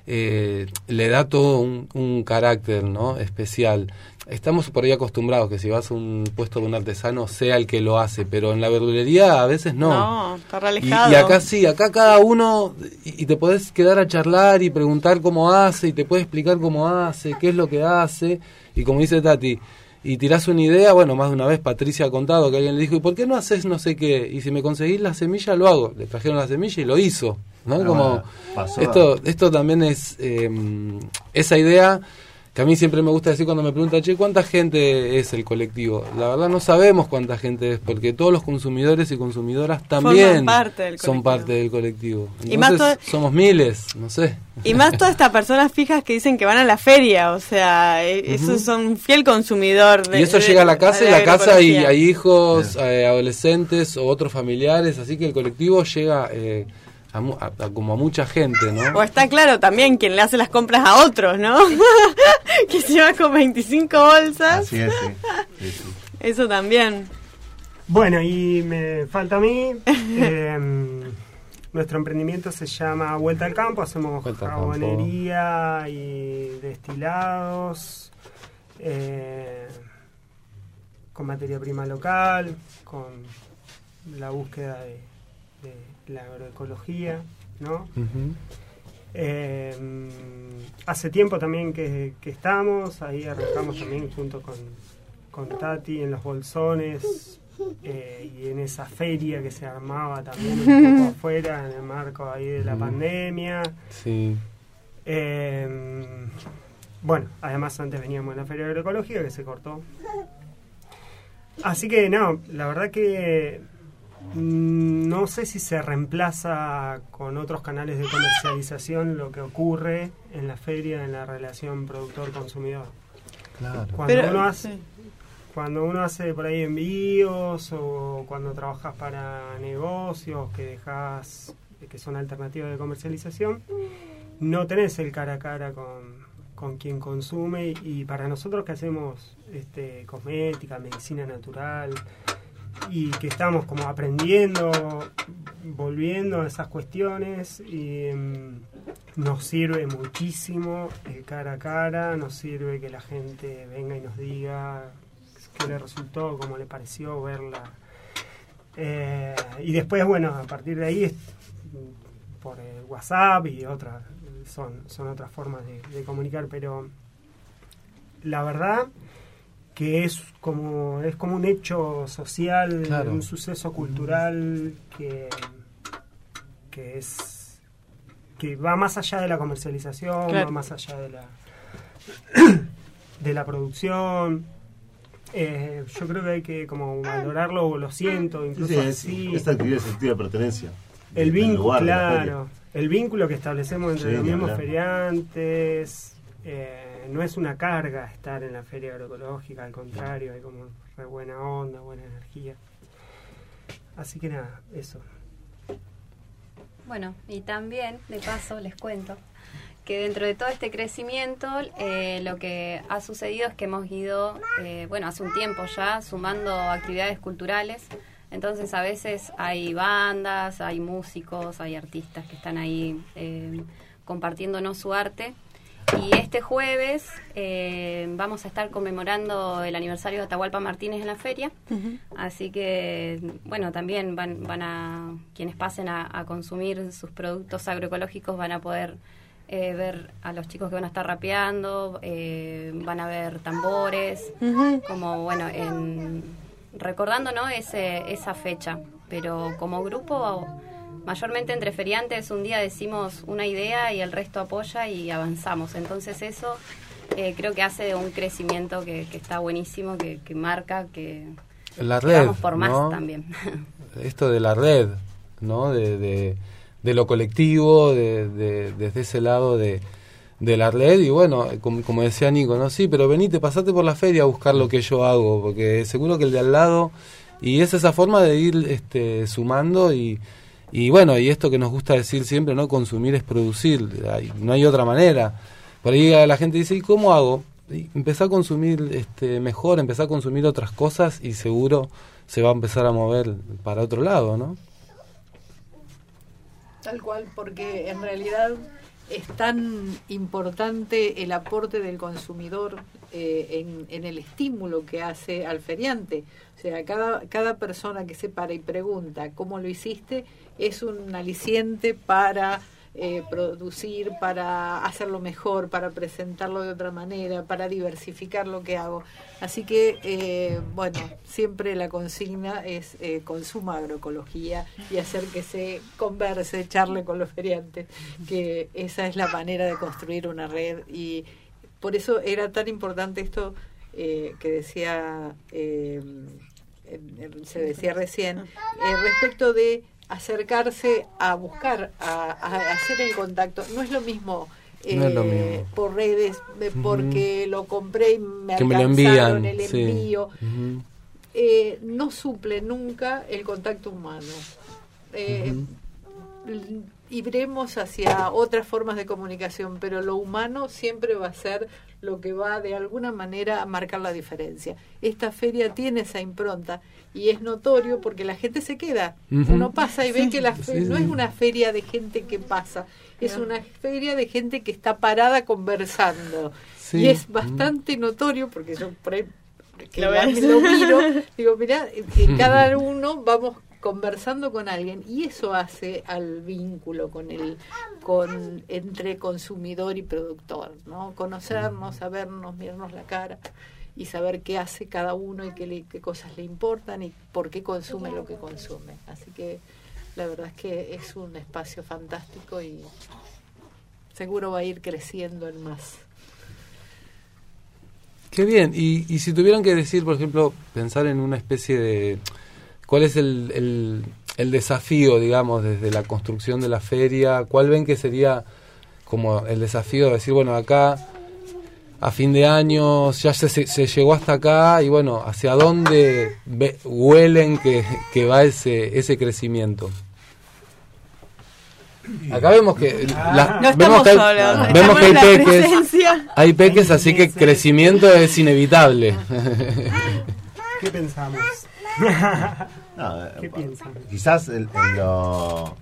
eh, le da todo un, un carácter ¿no? especial. Estamos por ahí acostumbrados que si vas a un puesto de un artesano sea el que lo hace, pero en la verdulería a veces no. No, está re Y, alejado. y acá sí, acá cada uno, y, y te podés quedar a charlar y preguntar cómo hace, y te puede explicar cómo hace, qué es lo que hace, y como dice Tati, y tirás una idea, bueno, más de una vez Patricia ha contado que alguien le dijo, ¿y por qué no haces no sé qué? Y si me conseguís la semilla, lo hago. Le trajeron la semilla y lo hizo, ¿no? Ah, como pasó. esto, esto también es eh, esa idea que a mí siempre me gusta decir cuando me preguntan, che, ¿cuánta gente es el colectivo? La verdad no sabemos cuánta gente es, porque todos los consumidores y consumidoras también Forman parte del son parte del colectivo. Y más todo- somos miles, no sé. Y más todas estas personas fijas que dicen que van a la feria, o sea, eh, esos son un fiel consumidor. De, y eso de- llega a la casa de y la casa y hay hijos, eh, adolescentes o otros familiares, así que el colectivo llega eh, a, mu- a- a como a mucha gente, ¿no? O está claro también quien le hace las compras a otros, ¿no? que se va con 25 bolsas. Así es, sí. Sí, sí. Eso también. Bueno, y me falta a mí. eh, nuestro emprendimiento se llama Vuelta al Campo. Hacemos Vuelta al Campo. jabonería y destilados. eh, con materia prima local, con la búsqueda de la agroecología, ¿no? Eh, hace tiempo también que, que estamos, ahí arrancamos también junto con, con Tati en los bolsones eh, y en esa feria que se armaba también un poco afuera en el marco ahí de la pandemia. Sí. Eh, bueno, además antes veníamos en la feria agroecológica que se cortó. Así que no, la verdad que no sé si se reemplaza con otros canales de comercialización lo que ocurre en la feria en la relación productor-consumidor. Cuando Pero- uno hace sí. cuando uno hace por ahí envíos o cuando trabajas para negocios que dejas que son alternativas de comercialización, no tenés el cara a cara con, con quien consume y para nosotros que hacemos este, cosmética, medicina natural y que estamos como aprendiendo, volviendo a esas cuestiones y mm, nos sirve muchísimo el cara a cara, nos sirve que la gente venga y nos diga qué le resultó, cómo le pareció verla. Eh, y después, bueno, a partir de ahí, por el WhatsApp y otras, son, son otras formas de comunicar, pero la verdad que es como es como un hecho social, Claro. un suceso cultural que, que es que va más allá de la comercialización, Claro. va más allá de la de la producción. Eh, yo creo que hay que como valorarlo, o lo siento, incluso Sí, es, así. es adquirir el sentido de pertenencia. El vínculo, claro. El vínculo que establecemos entre Sí, los mismos feriantes. eh, no es una carga estar en la feria agroecológica, al contrario, hay como re buena onda, buena energía. Así que nada, eso. Bueno, y también, de paso, les cuento que dentro de todo este crecimiento, eh, lo que ha sucedido es que hemos ido, eh, bueno, hace un tiempo ya, sumando actividades culturales. Entonces, a veces hay bandas, hay músicos, hay artistas que están ahí eh, compartiéndonos su arte. Y este jueves eh, vamos a estar conmemorando el aniversario de Atahualpa Martínez en la feria. Así que, bueno, también van, van a, quienes pasen a, a consumir sus productos agroecológicos van a poder eh, ver a los chicos que van a estar rapeando, eh, van a ver tambores, como, bueno, en, recordando, ¿no? Ese, esa fecha. Pero como grupo, mayormente entre feriantes, un día decimos una idea y el resto apoya y avanzamos. Entonces eso eh, creo que hace un crecimiento que, que está buenísimo, que, que marca que, La que red, vamos por más ¿no? también. Esto de la red, ¿no? De, de, de lo colectivo, de, de- desde ese lado de, de la red. Y bueno, como, como decía Nico, ¿no? Sí, pero venite, pasate por la feria a buscar lo que yo hago, porque seguro que el de al lado... Y es esa forma de ir este, sumando y, y bueno, y esto que nos gusta decir siempre, ¿no? Consumir es producir, hay- no hay otra manera. Por ahí la gente dice, ¿y cómo hago? Y empezá a consumir este, mejor, empezá a consumir otras cosas y seguro se va a empezar a mover para otro lado, ¿no? Tal cual, porque en realidad es tan importante el aporte del consumidor eh, en, en el estímulo que hace al feriante. O sea, cada, cada persona que se para y pregunta cómo lo hiciste es un aliciente para eh, producir, para hacerlo mejor, para presentarlo de otra manera, para diversificar lo que hago. Así que, eh, bueno, siempre la consigna es eh, consuma agroecología y hacer que se converse, charle con los feriantes, que esa es la manera de construir una red y por eso era tan importante esto eh, que decía, se decía recién, respecto de acercarse a buscar, a, a hacer el contacto. No es lo mismo. No es lo eh, mismo. por redes de- porque lo compré y me que me lo alcanzaron envían. el sí. envío eh, no suple nunca el contacto humano. Eh, Iremos hacia otras formas de comunicación, pero lo humano siempre va a ser lo que va de alguna manera a marcar la diferencia. Esta feria tiene esa impronta y es notorio porque la gente se queda. Ujú. Uno pasa y ve Sí, que la fe- sí, no es una feria de gente que pasa, es una feria de gente que está parada conversando. Sí. Y es bastante notorio porque yo por ahí que Lo miro, digo, mira, cada uno vamos conversando con alguien y eso hace al vínculo con el con entre consumidor y productor, ¿no? Conocernos, sabernos, mirarnos la cara y saber qué hace cada uno y qué, le- qué cosas le importan y por qué consume lo que consume. Así que la verdad es que es un espacio fantástico y seguro va a ir creciendo en más. Qué bien. Y, y si tuvieran que decir, por ejemplo, pensar en una especie de... ¿Cuál es el, el, el desafío, digamos, desde la construcción de la feria? ¿Cuál ven que sería como el desafío de decir, bueno, acá a fin de año, ya se, se- llegó hasta acá y bueno, hacia dónde ve- huelen que, que va ese, ese crecimiento. Acá vemos que, la- No vemos que hay, solos, vemos que hay peques, hay peques, así que crecimiento es inevitable. ¿Qué pensamos? No, eh, ¿Qué piensan? Quizás en, en lo,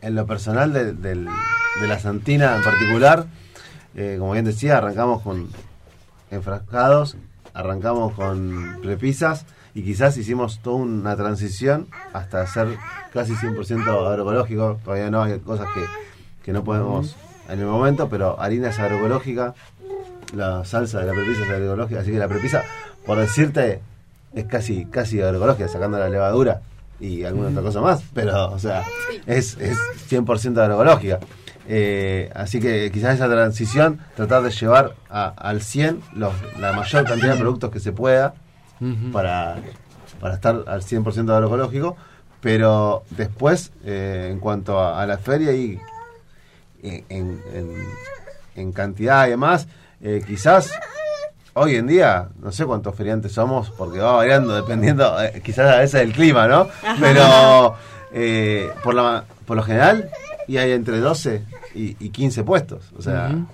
en lo personal de, del- de la Santina en particular, eh, como bien decía, arrancamos con enfrascados, arrancamos con prepisas y quizás hicimos toda una transición hasta ser casi 100% agroecológico. Todavía no hay cosas que, que no podemos en el momento, pero harina es agroecológica, la salsa de la prepisa es agroecológica, así que la prepisa, por decirte, es casi casi agroecológica, sacando la levadura y alguna otra cosa más, pero o sea, es, es 100% agroecológica. Eh, así que quizás esa transición, tratar de llevar a- al 100 los, la mayor cantidad de productos que se pueda para, para estar al 100% agroecológico, pero después, eh, en cuanto a, a la feria y en, en- en- en cantidad y demás, eh, quizás hoy en día, no sé cuántos feriantes somos, porque va variando dependiendo, eh, quizás a veces del clima, ¿no? Pero eh, por, la, por lo general, y hay entre 12 y, y 15 puestos. O sea, Ujú.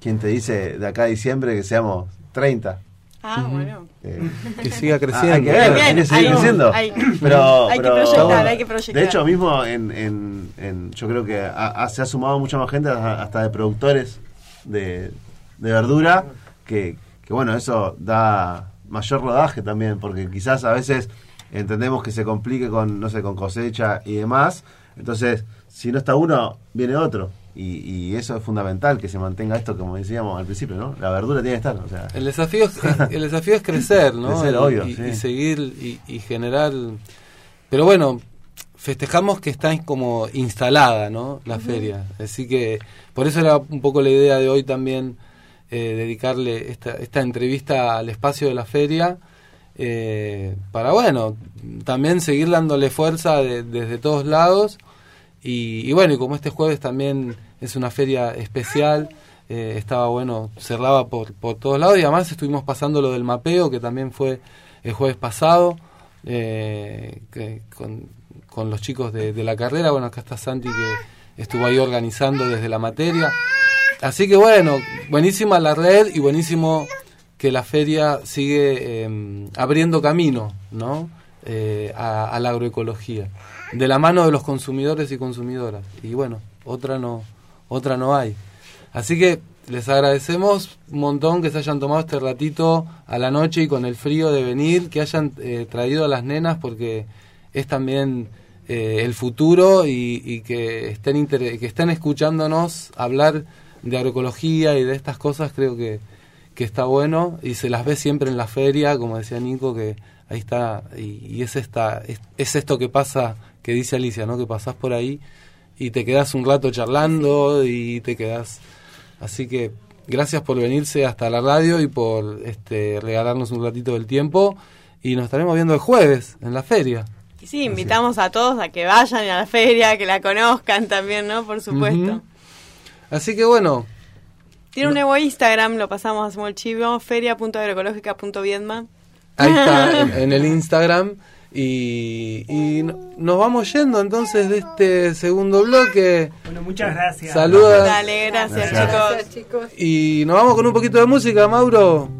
¿quién te dice de acá a diciembre que seamos 30? Ah, bueno. Eh, Que siga Ah, creciendo. hay que ver, Bien, hay que seguir hay- creciendo. hay- pero, hay que pero- proyectar, bueno, hay que proyectar. De hecho, mismo en, en, en- yo creo que ha- ha- se ha sumado mucha más gente, a- hasta de productores de, de verdura, que, que bueno, eso da mayor rodaje también, porque quizás a veces entendemos que se complique con, no sé, con cosecha y demás. Entonces, si no está uno, viene otro. Y, y eso es fundamental, que se mantenga esto, como decíamos al principio, ¿no? La verdura tiene que estar. O sea, El desafío es, el desafío es crecer, ¿no? Crecer, y, obvio, y- sí. y seguir y, y generar. Pero bueno, festejamos que está como instalada, ¿no? La feria. Así que por eso era un poco la idea de hoy también eh, dedicarle esta, esta entrevista al espacio de la feria. eh, para bueno, también seguir dándole fuerza de- desde todos lados y, y bueno, y como este jueves también es una feria especial, eh, estaba bueno, cerraba por, por todos lados y además estuvimos pasando lo del mapeo, que también fue el jueves pasado, eh, que con, con los chicos de, de la carrera. Bueno, acá está Santi que estuvo ahí organizando desde la materia. Así que bueno, buenísima la red y buenísimo que la feria sigue eh, abriendo camino, ¿no? Eh, a, a la agroecología, de la mano de los consumidores y consumidoras. Y bueno, otra no, otra no hay. Así que les agradecemos un montón que se hayan tomado este ratito a la noche y con el frío de venir, que hayan eh, traído a las nenas porque es también eh, el futuro y, y que estén que estén escuchándonos hablar de agroecología y de estas cosas creo que, que está bueno y se las ve siempre en la feria como decía Nico que ahí está y, y es esta es, es esto que pasa que dice Alicia no que pasás por ahí y te quedas un rato charlando y te quedas así que gracias por venirse hasta la radio y por este regalarnos un ratito del tiempo y nos estaremos viendo el jueves en la feria Y sí, invitamos a todos a que vayan a la feria, que la conozcan también, ¿no? Por supuesto. Así que bueno Tiene un nuevo Instagram, lo pasamos, hacemos el chivo, feria.agroecológica.viedma. Ahí está, en, en el Instagram. Y, y no- nos vamos yendo entonces de este segundo bloque. Bueno, muchas gracias. Saluda. Dale, gracias, Gracias. chicos. Y nos vamos con un poquito de música, Mauro.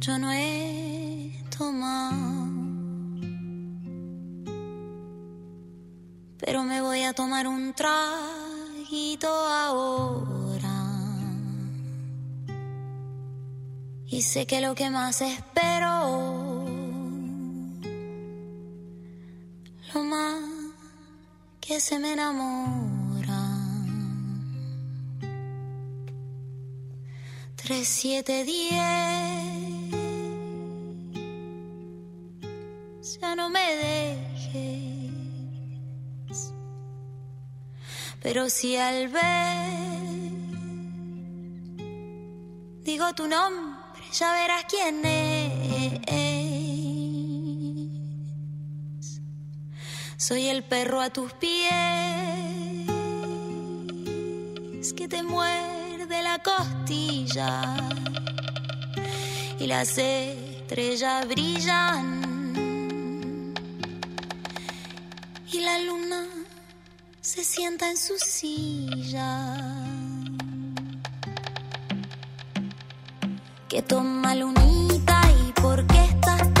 Yo no he tomado, pero me voy a tomar un ahora. Y sé que lo que más espero, lo más que se me enamora. Tres, siete, diez. Ya no me dejes. Pero si al ver digo tu nombre, ya verás quién es. Soy el perro a tus pies que te muerde la costilla y las estrellas brillan y la luna se sienta en su silla. Que toma lunita y porque estás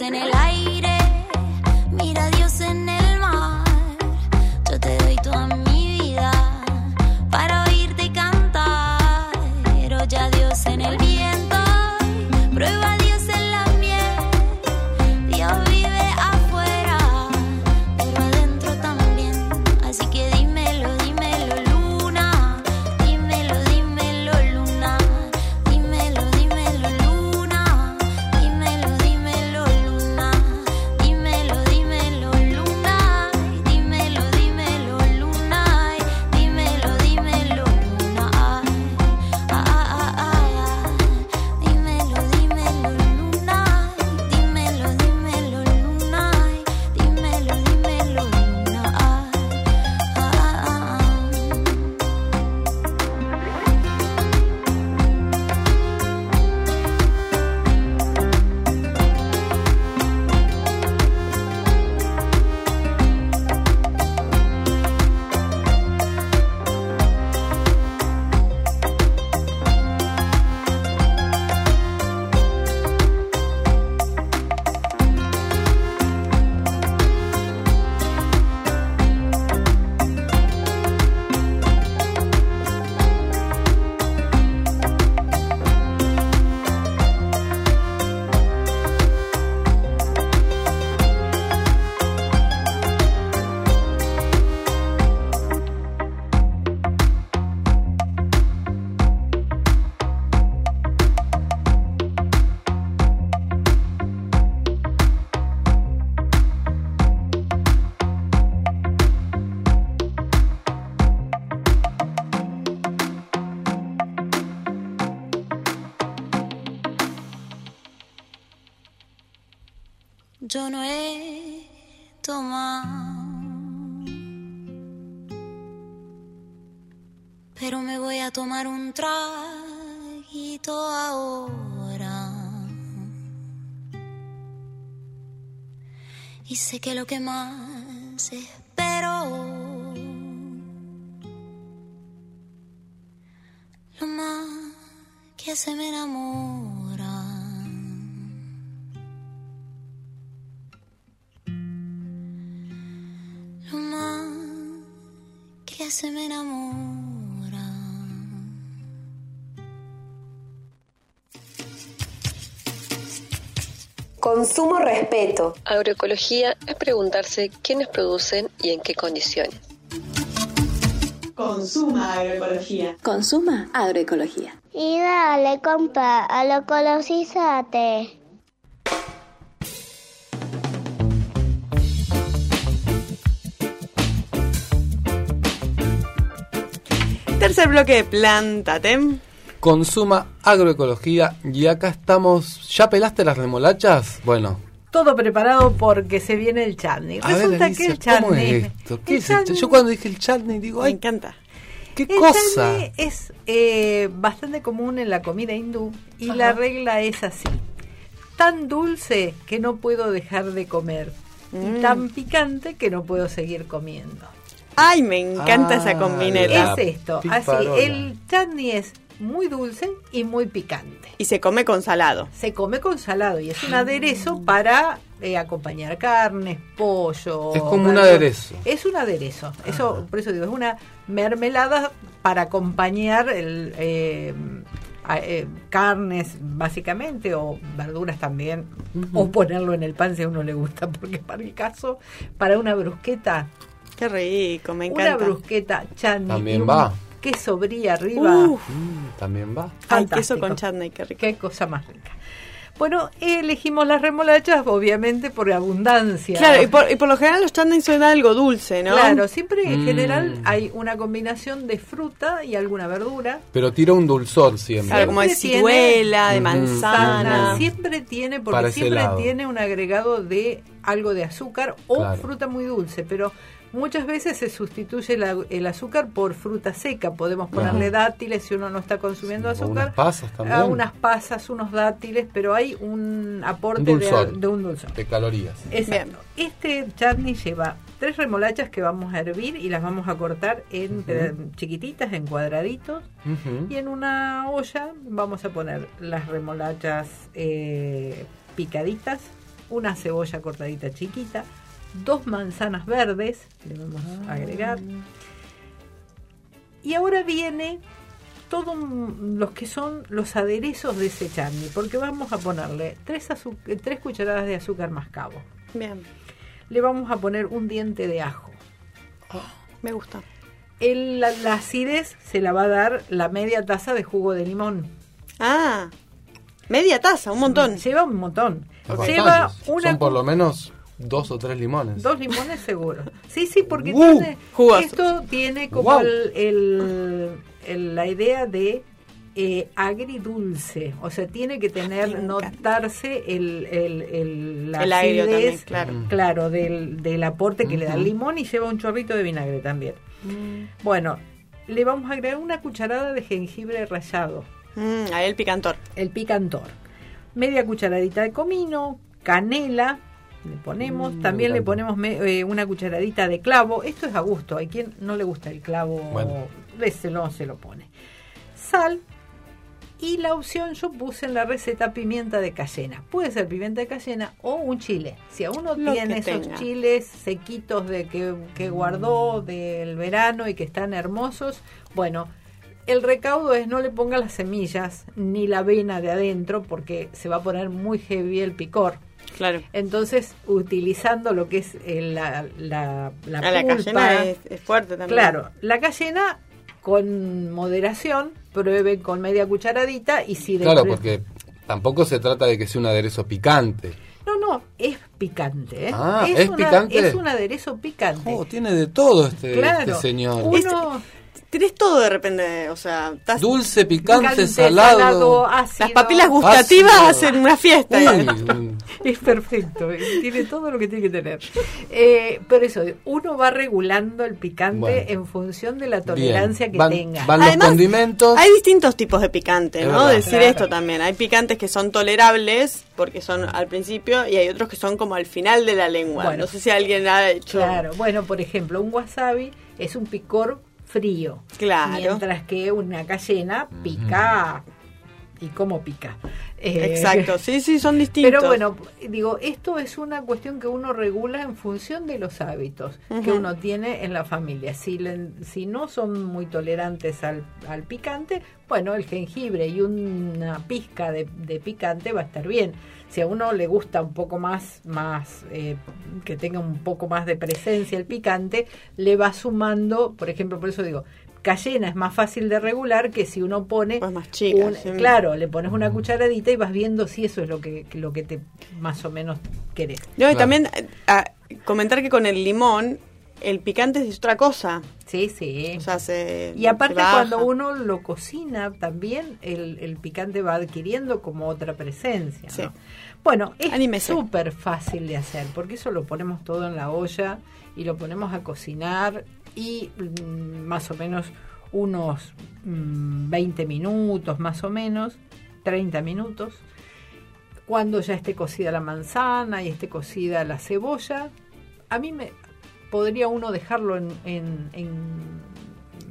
in it. tomar un traguito ahora. Y sé que lo que más espero, lo más que se me enamora. Lo más que se me enamora. Consumo respeto. Agroecología es preguntarse quiénes producen y en qué condiciones. Consuma agroecología. Consuma agroecología. Y dale, compa, a lo ecologízate. Tercer bloque de Plantatem. Consuma agroecología y acá estamos. ¿Ya pelaste las remolachas? Bueno, Todo preparado porque se viene el chutney. a ver, Resulta Alicia, que el ¿cómo chutney... es esto? ¿Qué el es esto? chutney- Yo cuando dije el chutney digo, Me ay, encanta. qué El cosa. chutney es eh, bastante común en la comida hindú y la regla es así. Tan dulce que no puedo dejar de comer Mm. y tan picante que no puedo seguir comiendo. Ay, me encanta Ah, esa combineta. Es esto, así. El chutney es muy dulce y muy picante. Y se come con salado. Se come con salado y es un aderezo para eh, acompañar carnes, pollo. Es como un aderezo. Es un aderezo. Eso, por eso digo, es una mermelada para acompañar el, eh, a- eh, carnes básicamente o verduras también o ponerlo en el pan si a uno le gusta porque para el caso para una brusqueta Qué rico, me una encanta. brusqueta chutney También va. Queso brie arriba Uf, Mm, también va. ay, queso con chutney, qué rico. Qué cosa más rica. Bueno, elegimos las remolachas, obviamente, por abundancia. Claro, y por, y por lo general los chutneys son algo dulce, ¿no? Claro, siempre en Mm. general hay una combinación de fruta y alguna verdura. Pero tira un dulzor siempre. Claro, como de ciruela, de manzana. Siempre tiene, porque siempre tiene un agregado de algo de azúcar o Claro. fruta muy dulce, pero muchas veces se sustituye la- el azúcar por fruta seca. Podemos ponerle dátiles si uno no está consumiendo azúcar. unas pasas también. a unas pasas, unos dátiles, pero hay un aporte Un de, dulzor. de un dulzor. De calorías. Exacto. Este chutney lleva tres remolachas que vamos a hervir y las vamos a cortar en chiquititas, en cuadraditos. Y en una olla vamos a poner las remolachas eh, picaditas, una cebolla cortadita chiquita, dos manzanas verdes, le vamos a agregar. Y ahora viene todos los que son los aderezos de ese chutney, porque vamos a ponerle tres, eh, tres cucharadas de azúcar mascabo. Bien, Le vamos a poner un diente de ajo. me gusta. El- la, la acidez se la va a dar la media taza de jugo de limón. Ah, media taza, un montón. Lleva un montón. Lleva una Son por lo menos dos o tres limones. dos limones seguro. Sí, sí, porque Uh, tiene, esto tiene como Wow. el, el- el- la idea de eh, agridulce. O sea, tiene que tener, notarse el, el, el, la El agrio también, acidez, claro. claro, del, del aporte que le da el limón y lleva un chorrito de vinagre también. Bueno, le vamos a agregar una cucharada de jengibre rallado. Mm, ahí el picantor. el picantor. Media cucharadita de comino, canela, le ponemos, Mm, también le ponemos me- eh, una cucharadita de clavo, esto es a gusto, hay quien no le gusta el clavo, Bueno. se lo pone. Sal y la opción yo puse en la receta pimienta de cayena. Puede ser pimienta de cayena o un chile. Si a uno Lo tiene esos tenga. chiles sequitos de que, que guardó del verano y que están hermosos, bueno, el recaudo es no le ponga las semillas ni la avena de adentro porque se va a poner muy heavy el picor. Claro. Entonces, utilizando lo que es el- la, la, la Ah, la pulpa, cayena es, es fuerte también. Claro, la cayena con moderación, prueben con media cucharadita y si de Claro, porque tampoco se trata de que sea un aderezo picante. No, no, es picante. ¿eh? Ah, ¿es una- picante? Es un aderezo picante. Oh, tiene de todo este, Claro. este señor. Uno Tenés todo de repente, o sea, estás- Dulce, picante, picante, salado. ácido. las papilas gustativas Ácido. hacen una fiesta. Uy, Es perfecto, eh, tiene todo lo que tiene que tener. Eh, pero eso, uno va regulando el picante Bueno. en función de la tolerancia bien. que Van, tenga. van los Además, condimentos. Hay distintos tipos de picante, Es ¿no? verdad. Decir Claro. esto también. Hay picantes que son tolerables porque son al principio y hay otros que son como al final de la lengua. Bueno. no sé si alguien ha hecho. Claro, bueno, por ejemplo, un wasabi es un picor frío. Claro. Mientras que una cayena pica. ¿Y cómo pica? Eh, Exacto, sí, sí, son distintos. Pero bueno, digo, esto es una cuestión que uno regula en función de los hábitos que uno tiene en la familia. Si, le- si no son muy tolerantes al, al picante, bueno, el jengibre y una pizca de, de picante va a estar bien. Si a uno le gusta un poco más, más eh, que tenga un poco más de presencia el picante, le va sumando, por ejemplo, por eso digo, cayena es más fácil de regular que si uno pone más chica, un- sí. claro, le pones una cucharadita y vas viendo si eso es lo que, lo que te más o menos querés. No, y también eh, a- comentar que con el limón el picante es otra cosa. Sí, sí. O sea, se Y aparte se cuando uno lo cocina también el, el picante va adquiriendo como otra presencia. ¿no? Bueno, es súper fácil de hacer porque eso lo ponemos todo en la olla y lo ponemos a cocinar y mm, más o menos unos mm, 20 minutos más o menos, 30 minutos. Cuando ya esté cocida la manzana y esté cocida la cebolla, a mí me podría uno dejarlo en, en- en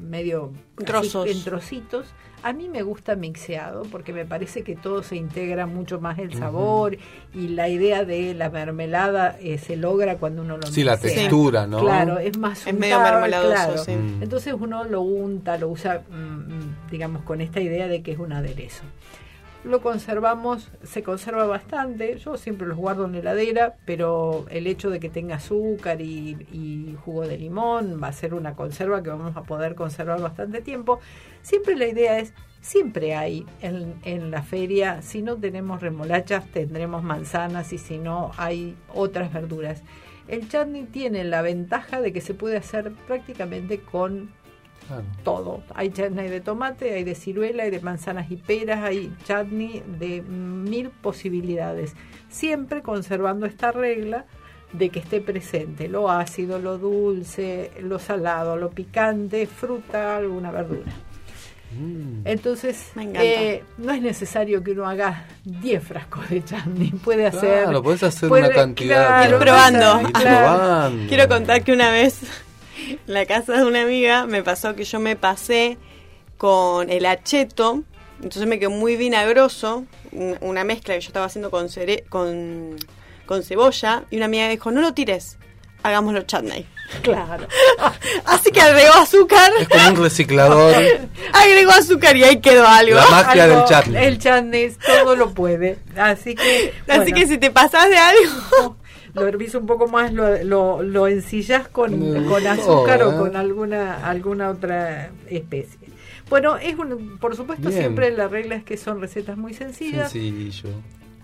medio así, Trozos. en trocitos. A mí me gusta mixeado porque me parece que todo se integra mucho más el sabor y la idea de la mermelada eh, se logra cuando uno lo Sí, la mixea. textura, ¿no? Claro, es más Es medio mermeladoso, claro. sí. Mm. Entonces uno lo unta, lo usa, mm, digamos, con esta idea de que es un aderezo. Lo conservamos, se conserva bastante. Yo siempre los guardo en la heladera, pero el hecho de que tenga azúcar y, y jugo de limón va a ser una conserva que vamos a poder conservar bastante tiempo. Siempre la idea es, siempre hay en, en la feria, si no tenemos remolachas, tendremos manzanas y si no, hay otras verduras. El chutney tiene la ventaja de que se puede hacer prácticamente con todo. Hay chutney de tomate, hay de ciruela, hay de manzanas y peras, hay chutney de mil posibilidades. Siempre conservando esta regla de que esté presente lo ácido, lo dulce, lo salado, lo picante, fruta, alguna verdura. Entonces, Me encanta. eh, no es necesario que uno haga 10 frascos de chutney. Puede hacer. Claro, podés hacer puede- una cantidad. claro, Ir probando. Ir claro. probando. Quiero contar que una vez en la casa de una amiga me pasó que yo me pasé con el acheto, entonces me quedó muy vinagroso, un- una mezcla que yo estaba haciendo con, cere- con, con cebolla, y una amiga dijo, no lo tires, hagámoslo chutney. Claro. Así que agregó azúcar, Es como un reciclador. agregó azúcar y ahí quedó algo. La magia del chutney. El chutney todo lo puede. Así que. Así bueno. que si te pasas de algo... lo hervís un poco más, lo, lo, lo ensillas con, con azúcar oh, o eh. con alguna alguna otra especie. Bueno, es un, por supuesto Bien. siempre la regla es que son recetas muy sencillas, Sencillo.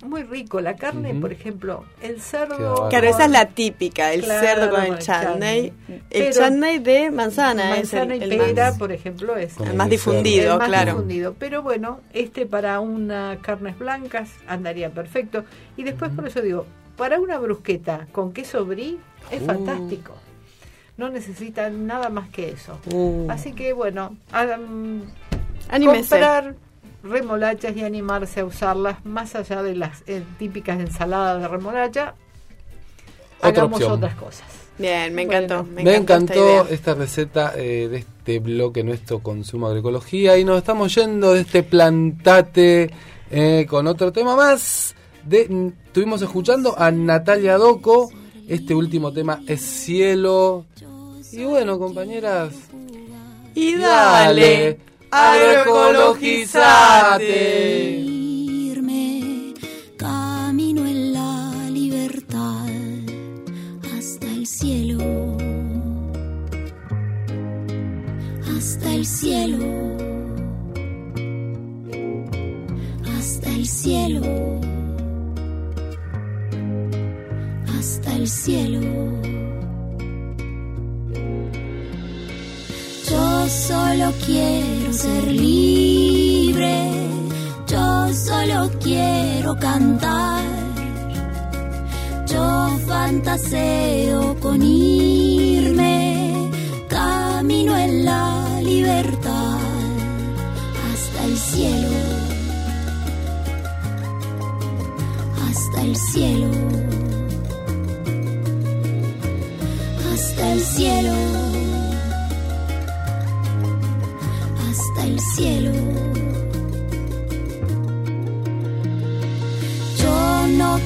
muy rico. La carne, por ejemplo, el cerdo. Claro, esa es la típica, el Claro, cerdo con el chutney. El chutney de manzana, manzana es y el pera, más- por ejemplo, es el más difundido, el más claro. difundido. Pero bueno, este para unas carnes blancas andaría perfecto. Y después, por eso digo, para una brusqueta con queso brie es Uh. fantástico. No necesita nada más que eso. Uh. Así que bueno, comprar remolachas y animarse a usarlas más allá de las eh, típicas ensaladas de remolacha. Otra hagamos opción. otras cosas. Bien, me Bueno. encantó. Me, Me, encantó, encantó esta idea. esta receta eh, de este bloque nuestro Consumo Agroecología y nos estamos yendo de este plantate eh, con otro tema más. De, estuvimos escuchando a Natalia Doco. Este último tema es Cielo. Y bueno, compañeras, Y dale, dale, agroecologizate. irme camino en la libertad hasta el cielo hasta el cielo hasta el cielo hasta el cielo. Yo solo quiero ser libre, yo solo quiero cantar, yo fantaseo con irme, camino en la libertad hasta el cielo, hasta el cielo, hasta el cielo. hasta el cielo.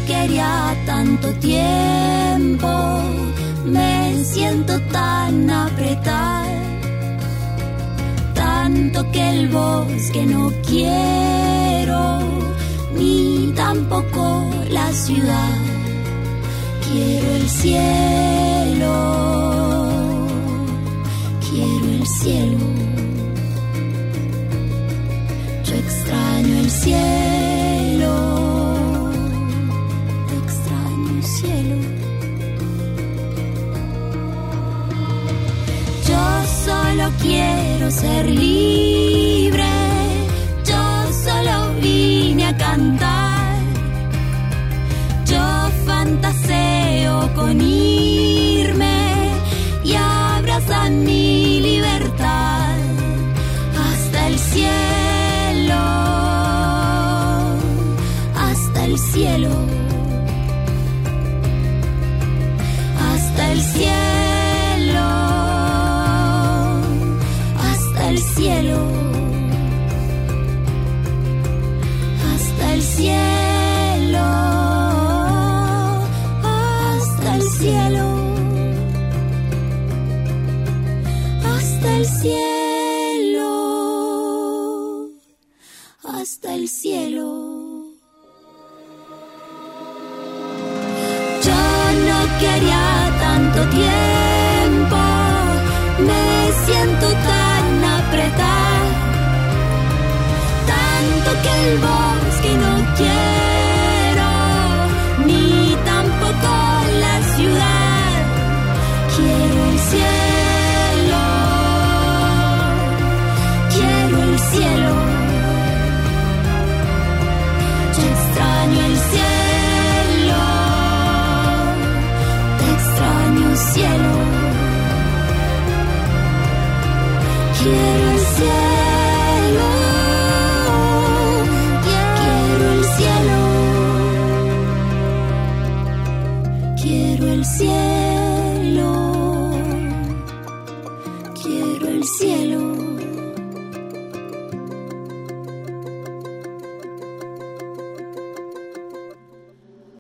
quería tanto tiempo, me siento tan apretada, tanto que el bosque no quiero, ni tampoco la ciudad, quiero el cielo, quiero el cielo. Yo extraño el cielo, extraño el cielo. Yo solo quiero ser libre, yo solo vine a cantar. Fantaseo con irme y abrazar mi libertad hasta el cielo, hasta el cielo,